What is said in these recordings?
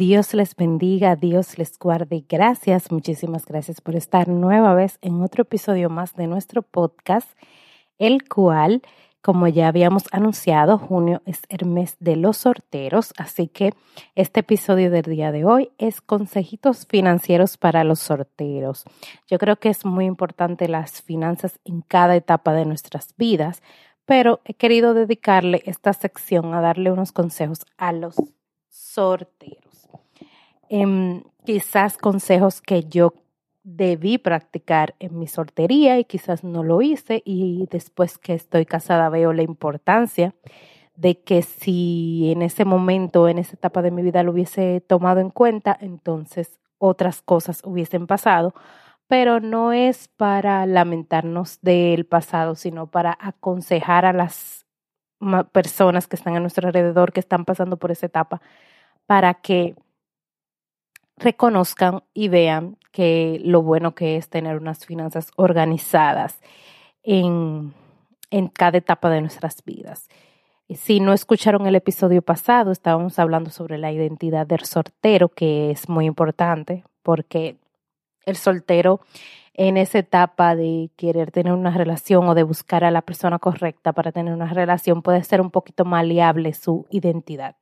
Dios les bendiga, Dios les guarde. Gracias, muchísimas gracias por estar nueva vez en otro episodio más de nuestro podcast, el cual como ya habíamos anunciado, junio es el mes de los sorteros, así que este episodio del día de hoy es consejitos financieros para los sorteros. Yo creo que es muy importante las finanzas en cada etapa de nuestras vidas, pero he querido dedicarle esta sección a darle unos consejos a los sorteros. Em, quizás consejos que yo debí practicar en mi soltería y quizás no lo hice y después que estoy casada veo la importancia de que si en ese momento, en esa etapa de mi vida lo hubiese tomado en cuenta, entonces otras cosas hubiesen pasado, pero no es para lamentarnos del pasado, sino para aconsejar a las personas que están a nuestro alrededor, que están pasando por esa etapa, para que reconozcan y vean que lo bueno que es tener unas finanzas organizadas en, en cada etapa de nuestras vidas. Si no escucharon el episodio pasado, estábamos hablando sobre la identidad del soltero, que es muy importante porque el soltero en esa etapa de querer tener una relación o de buscar a la persona correcta para tener una relación puede ser un poquito maleable su identidad.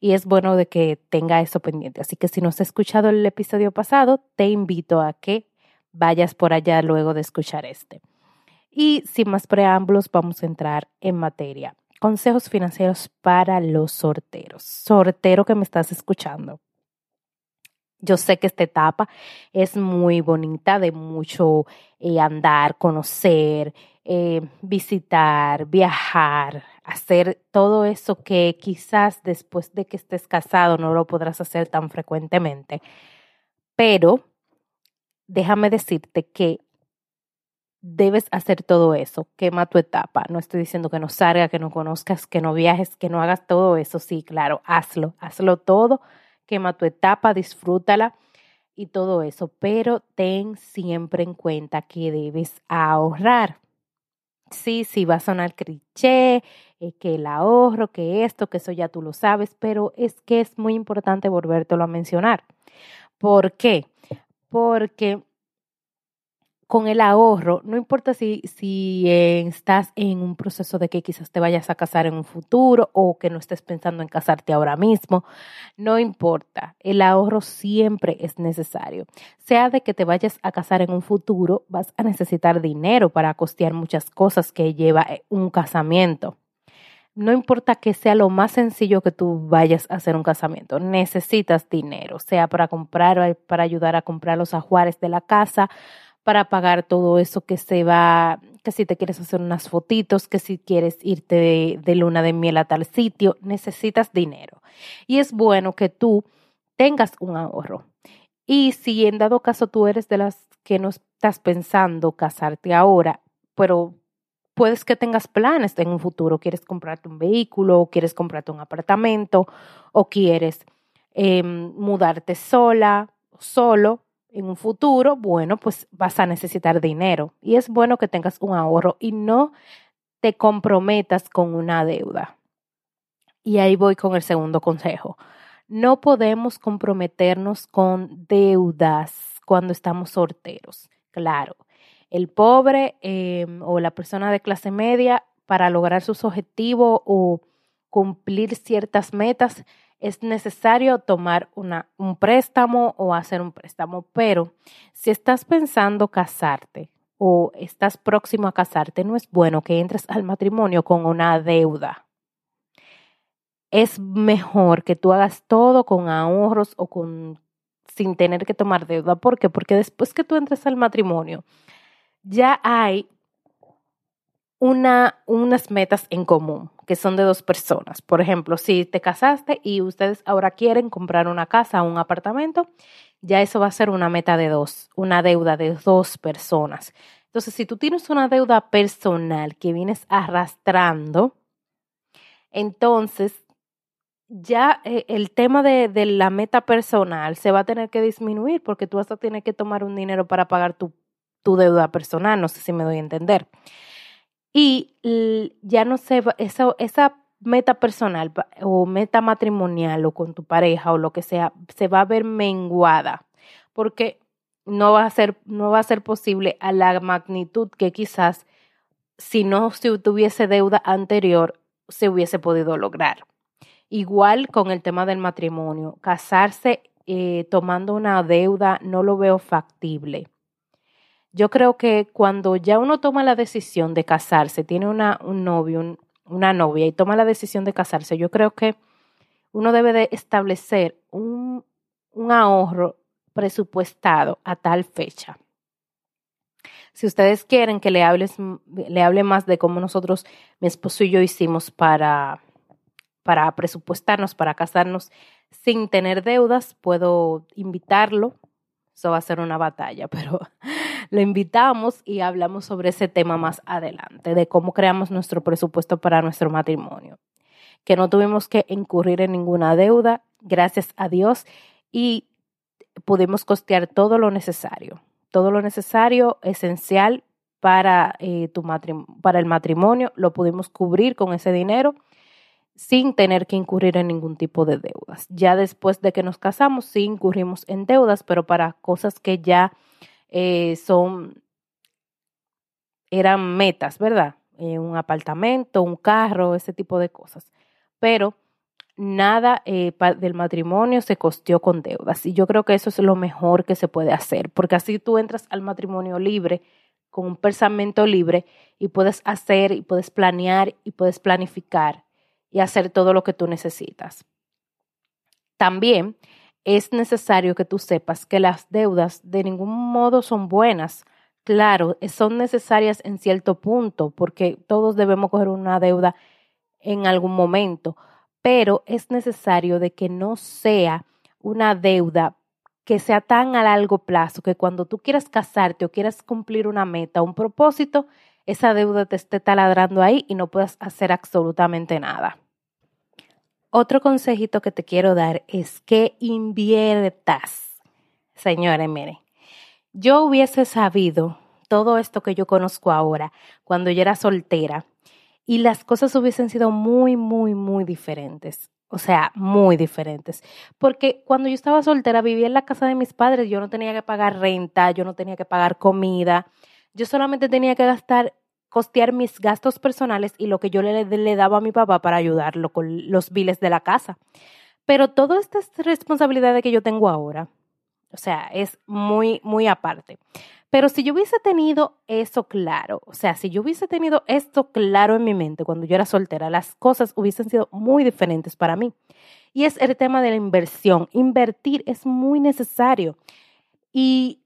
Y es bueno de que tenga eso pendiente. Así que si no has escuchado el episodio pasado, te invito a que vayas por allá luego de escuchar este. Y sin más preámbulos, vamos a entrar en materia. Consejos financieros para los sorteros. Sortero que me estás escuchando. Yo sé que esta etapa es muy bonita, de mucho eh, andar, conocer, eh, visitar, viajar, hacer todo eso que quizás después de que estés casado no lo podrás hacer tan frecuentemente. Pero déjame decirte que debes hacer todo eso, quema tu etapa. No estoy diciendo que no salga, que no conozcas, que no viajes, que no hagas todo eso. Sí, claro, hazlo, hazlo todo quema tu etapa, disfrútala y todo eso, pero ten siempre en cuenta que debes ahorrar. Sí, sí, va a sonar cliché, eh, que el ahorro, que esto, que eso ya tú lo sabes, pero es que es muy importante volvértelo a mencionar. ¿Por qué? Porque con el ahorro, no importa si, si estás en un proceso de que quizás te vayas a casar en un futuro o que no estés pensando en casarte ahora mismo, no importa, el ahorro siempre es necesario. Sea de que te vayas a casar en un futuro, vas a necesitar dinero para costear muchas cosas que lleva eh, un casamiento. No importa que sea lo más sencillo que tú vayas a hacer un casamiento, necesitas dinero, sea para comprar, para ayudar a comprar los ajuares de la casa, para pagar todo eso que se va, que si te quieres hacer unas fotitos, que si quieres irte de, luna de miel a tal sitio, necesitas dinero. Y es bueno que tú tengas un ahorro. Y si en dado caso tú eres de las que no estás pensando casarte ahora, pero puedes que tengas planes en un futuro, quieres comprarte un vehículo, o quieres comprarte un apartamento, o quieres em, mudarte sola, solo, en un futuro, bueno, pues vas a necesitar dinero y es bueno que tengas un ahorro y no te comprometas con una deuda. Y ahí voy con el segundo consejo. No podemos comprometernos con deudas cuando estamos solteros. Claro, el pobre em, o la persona de clase media para lograr sus objetivos o cumplir ciertas metas es necesario tomar un préstamo o hacer un préstamo. Pero si estás pensando casarte o estás próximo a casarte, no es bueno que entres al matrimonio con una deuda. Es mejor que tú hagas todo con ahorros o con sin tener que tomar deuda. ¿Por qué? Porque después que tú entres al matrimonio, ya hay una, unas metas en común que son de dos personas. Por ejemplo, si te casaste y ustedes ahora quieren comprar una casa o un apartamento, ya eso va a ser una meta de dos, una deuda de dos personas. Entonces, si tú tienes una deuda personal que vienes arrastrando, entonces ya eh, el tema de, de, la meta personal se va a tener que disminuir porque tú vas a tener que tomar un dinero para pagar tu, tu deuda personal, no sé si me doy a entender. Y ya no sé, esa, esa meta personal o meta matrimonial o con tu pareja o lo que sea, se va a ver menguada porque no va a ser, no va a ser posible a la magnitud que quizás si no se tuviese deuda anterior se hubiese podido lograr. Igual con el tema del matrimonio, casarse eh, tomando una deuda no lo veo factible. Yo creo que cuando ya uno toma la decisión de casarse, tiene un novio, una novia y toma la decisión de casarse, yo creo que uno debe de establecer un, ahorro presupuestado a tal fecha. Si ustedes quieren que le, hable más de cómo nosotros, mi esposo y yo hicimos para presupuestarnos, para casarnos sin tener deudas, puedo invitarlo. Eso va a ser una batalla, pero lo invitamos y hablamos sobre ese tema más adelante, de cómo creamos nuestro presupuesto para nuestro matrimonio. Que no tuvimos que incurrir en ninguna deuda, gracias a Dios, y pudimos costear todo lo necesario, todo lo necesario, esencial para, eh, para el matrimonio, lo pudimos cubrir con ese dinero sin tener que incurrir en ningún tipo de deudas. Ya después de que nos casamos, sí incurrimos en deudas, pero para cosas que ya eh, son, eran metas, ¿verdad? Eh, un apartamento, un carro, ese tipo de cosas. Pero nada eh, del matrimonio se costeó con deudas. Y yo creo que eso es lo mejor que se puede hacer, porque así tú entras al matrimonio libre, con un pensamiento libre, y puedes hacer, y puedes planear, y puedes planificar, y hacer todo lo que tú necesitas. También es necesario que tú sepas que las deudas de ningún modo son buenas. Claro, son necesarias en cierto punto, porque todos debemos coger una deuda en algún momento, pero es necesario de que no sea una deuda que sea tan a largo plazo que cuando tú quieras casarte o quieras cumplir una meta, un propósito, esa deuda te esté taladrando ahí y no puedas hacer absolutamente nada. Otro consejito que te quiero dar es que inviertas. Señores, miren, yo hubiese sabido todo esto que yo conozco ahora cuando yo era soltera y las cosas hubiesen sido muy, muy, muy diferentes. O sea, muy diferentes. Porque cuando yo estaba soltera, vivía en la casa de mis padres, yo no tenía que pagar renta, yo no tenía que pagar comida, yo solamente tenía que gastar, costear mis gastos personales y lo que yo le, daba a mi papá para ayudarlo con los biles de la casa. Pero toda esta responsabilidad que yo tengo ahora, o sea, es muy, muy aparte. Pero si yo hubiese tenido eso claro, o sea, si yo hubiese tenido esto claro en mi mente cuando yo era soltera, las cosas hubiesen sido muy diferentes para mí. Y es el tema de la inversión. Invertir es muy necesario. Y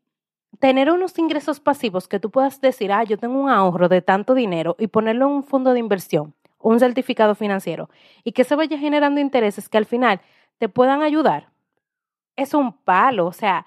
tener unos ingresos pasivos que tú puedas decir, ah, yo tengo un ahorro de tanto dinero y ponerlo en un fondo de inversión, un certificado financiero, y que se vaya generando intereses que al final te puedan ayudar, es un palo. O sea,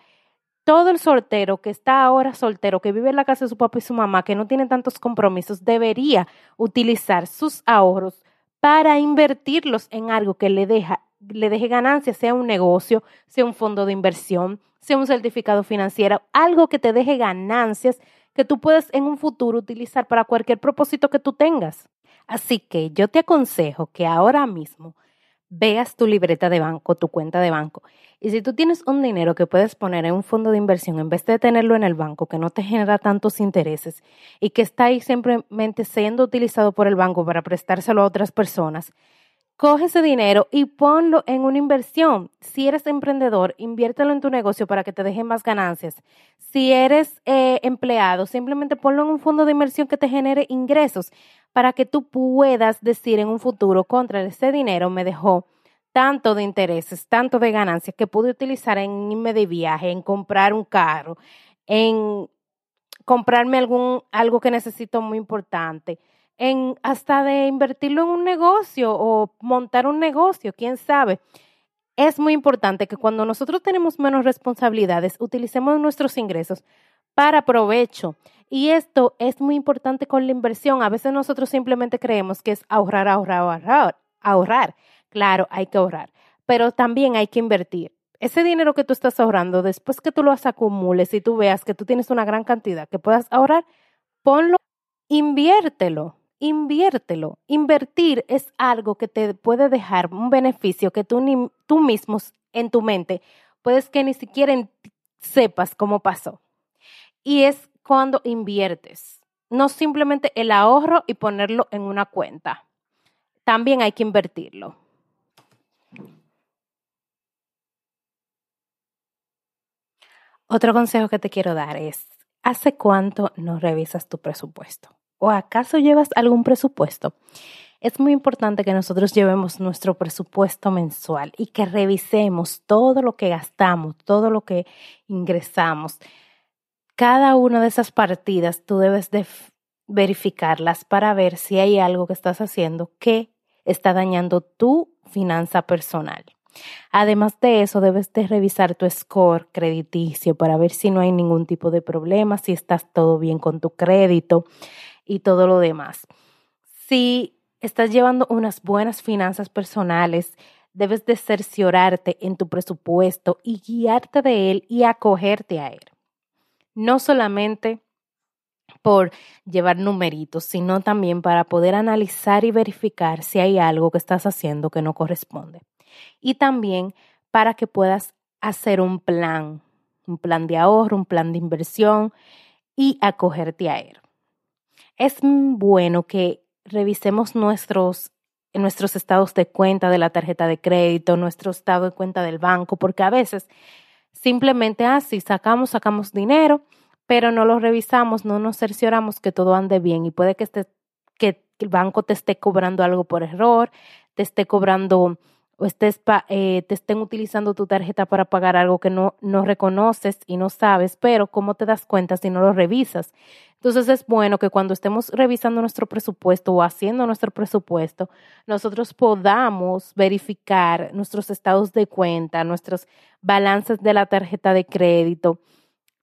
todo el soltero que está ahora soltero, que vive en la casa de su papá y su mamá, que no tiene tantos compromisos, debería utilizar sus ahorros para invertirlos en algo que le, deja, le deje ganancias, sea un negocio, sea un fondo de inversión, sea un certificado financiero, algo que te deje ganancias que tú puedes en un futuro utilizar para cualquier propósito que tú tengas. Así que yo te aconsejo que ahora mismo veas tu libreta de banco, tu cuenta de banco. Y si tú tienes un dinero que puedes poner en un fondo de inversión en vez de tenerlo en el banco, que no te genera tantos intereses y que está ahí simplemente siendo utilizado por el banco para prestárselo a otras personas, coge ese dinero y ponlo en una inversión. Si eres emprendedor, inviértelo en tu negocio para que te deje más ganancias. Si eres eh, empleado, simplemente ponlo en un fondo de inversión que te genere ingresos para que tú puedas decir en un futuro, contra ese dinero me dejó tanto de intereses, tanto de ganancias que pude utilizar en irme de viaje, en comprar un carro, en comprarme algún, algo que necesito muy importante, en hasta de invertirlo en un negocio o montar un negocio, quién sabe. Es muy importante que cuando nosotros tenemos menos responsabilidades, utilicemos nuestros ingresos para provecho. Y esto es muy importante con la inversión. A veces nosotros simplemente creemos que es ahorrar, ahorrar, ahorrar, ahorrar. Claro, hay que ahorrar, pero también hay que invertir. Ese dinero que tú estás ahorrando, después que tú lo acumules y tú veas que tú tienes una gran cantidad que puedas ahorrar, ponlo, inviértelo, inviértelo. Invertir es algo que te puede dejar un beneficio que tú, ni, tú mismo en tu mente puedes que ni siquiera sepas cómo pasó. Y es cuando inviertes, no simplemente el ahorro y ponerlo en una cuenta. También hay que invertirlo. Otro consejo que te quiero dar es, ¿hace cuánto no revisas tu presupuesto? ¿O acaso llevas algún presupuesto? Es muy importante que nosotros llevemos nuestro presupuesto mensual y que revisemos todo lo que gastamos, todo lo que ingresamos. Cada una de esas partidas tú debes de verificarlas para ver si hay algo que estás haciendo que está dañando tu finanza personal. Además de eso, debes de revisar tu score crediticio para ver si no hay ningún tipo de problema, si estás todo bien con tu crédito y todo lo demás. Si estás llevando unas buenas finanzas personales, debes de cerciorarte en tu presupuesto y guiarte de él y acogerte a él. No solamente por llevar numeritos, sino también para poder analizar y verificar si hay algo que estás haciendo que no corresponde. Y también para que puedas hacer un plan, un plan de ahorro, un plan de inversión y acogerte a él. Es bueno que revisemos nuestros, nuestros estados de cuenta de la tarjeta de crédito, nuestro estado de cuenta del banco, porque a veces simplemente así ah, sacamos, sacamos dinero, pero no lo revisamos, no nos cercioramos que todo ande bien y puede que, esté, que el banco te esté cobrando algo por error, te esté cobrando o estés eh, te estén utilizando tu tarjeta para pagar algo que no, no reconoces y no sabes, pero ¿cómo te das cuenta si no lo revisas? Entonces es bueno que cuando estemos revisando nuestro presupuesto o haciendo nuestro presupuesto, nosotros podamos verificar nuestros estados de cuenta, nuestros balances de la tarjeta de crédito,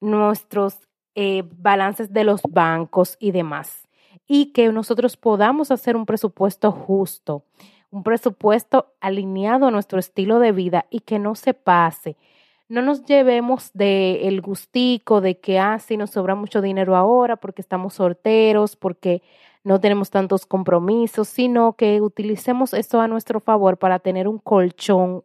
nuestros eh, balances de los bancos y demás. Y que nosotros podamos hacer un presupuesto justo un presupuesto alineado a nuestro estilo de vida y que no se pase. No nos llevemos de el gustico de que, ah, sí, nos sobra mucho dinero ahora porque estamos solteros, porque no tenemos tantos compromisos, sino que utilicemos esto a nuestro favor para tener un colchón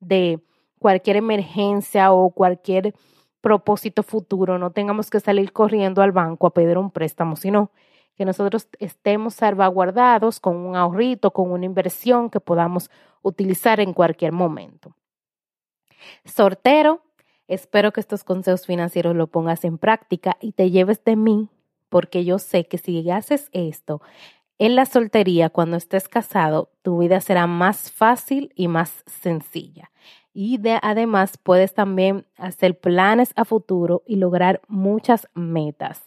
de cualquier emergencia o cualquier propósito futuro. No tengamos que salir corriendo al banco a pedir un préstamo, sino que nosotros estemos salvaguardados con un ahorrito, con una inversión que podamos utilizar en cualquier momento. Sortero, espero que estos consejos financieros lo pongas en práctica y te lleves de mí, porque yo sé que si haces esto en la soltería, cuando estés casado, tu vida será más fácil y más sencilla. Y además puedes también hacer planes a futuro y lograr muchas metas.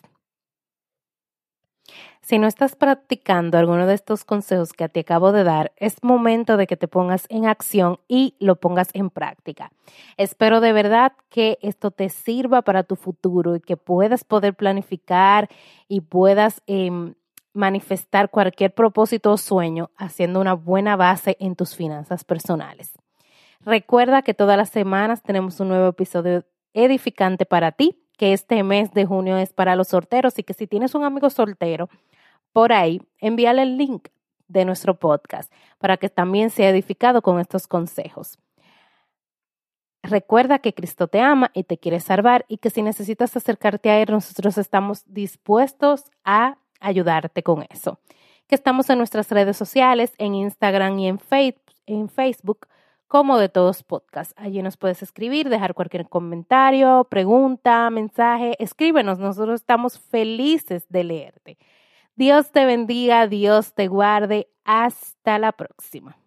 Si no estás practicando alguno de estos consejos que te acabo de dar, es momento de que te pongas en acción y lo pongas en práctica. Espero de verdad que esto te sirva para tu futuro y que puedas poder planificar y puedas em, manifestar cualquier propósito o sueño haciendo una buena base en tus finanzas personales. Recuerda que todas las semanas tenemos un nuevo episodio edificante para ti que este mes de junio es para los solteros y que si tienes un amigo soltero por ahí, envíale el link de nuestro podcast para que también sea edificado con estos consejos. Recuerda que Cristo te ama y te quiere salvar y que si necesitas acercarte a Él, nosotros estamos dispuestos a ayudarte con eso. Que estamos en nuestras redes sociales, en Instagram y en, en Facebook como de todos podcasts. Allí nos puedes escribir, dejar cualquier comentario, pregunta, mensaje, escríbenos. Nosotros estamos felices de leerte. Dios te bendiga, Dios te guarde. Hasta la próxima.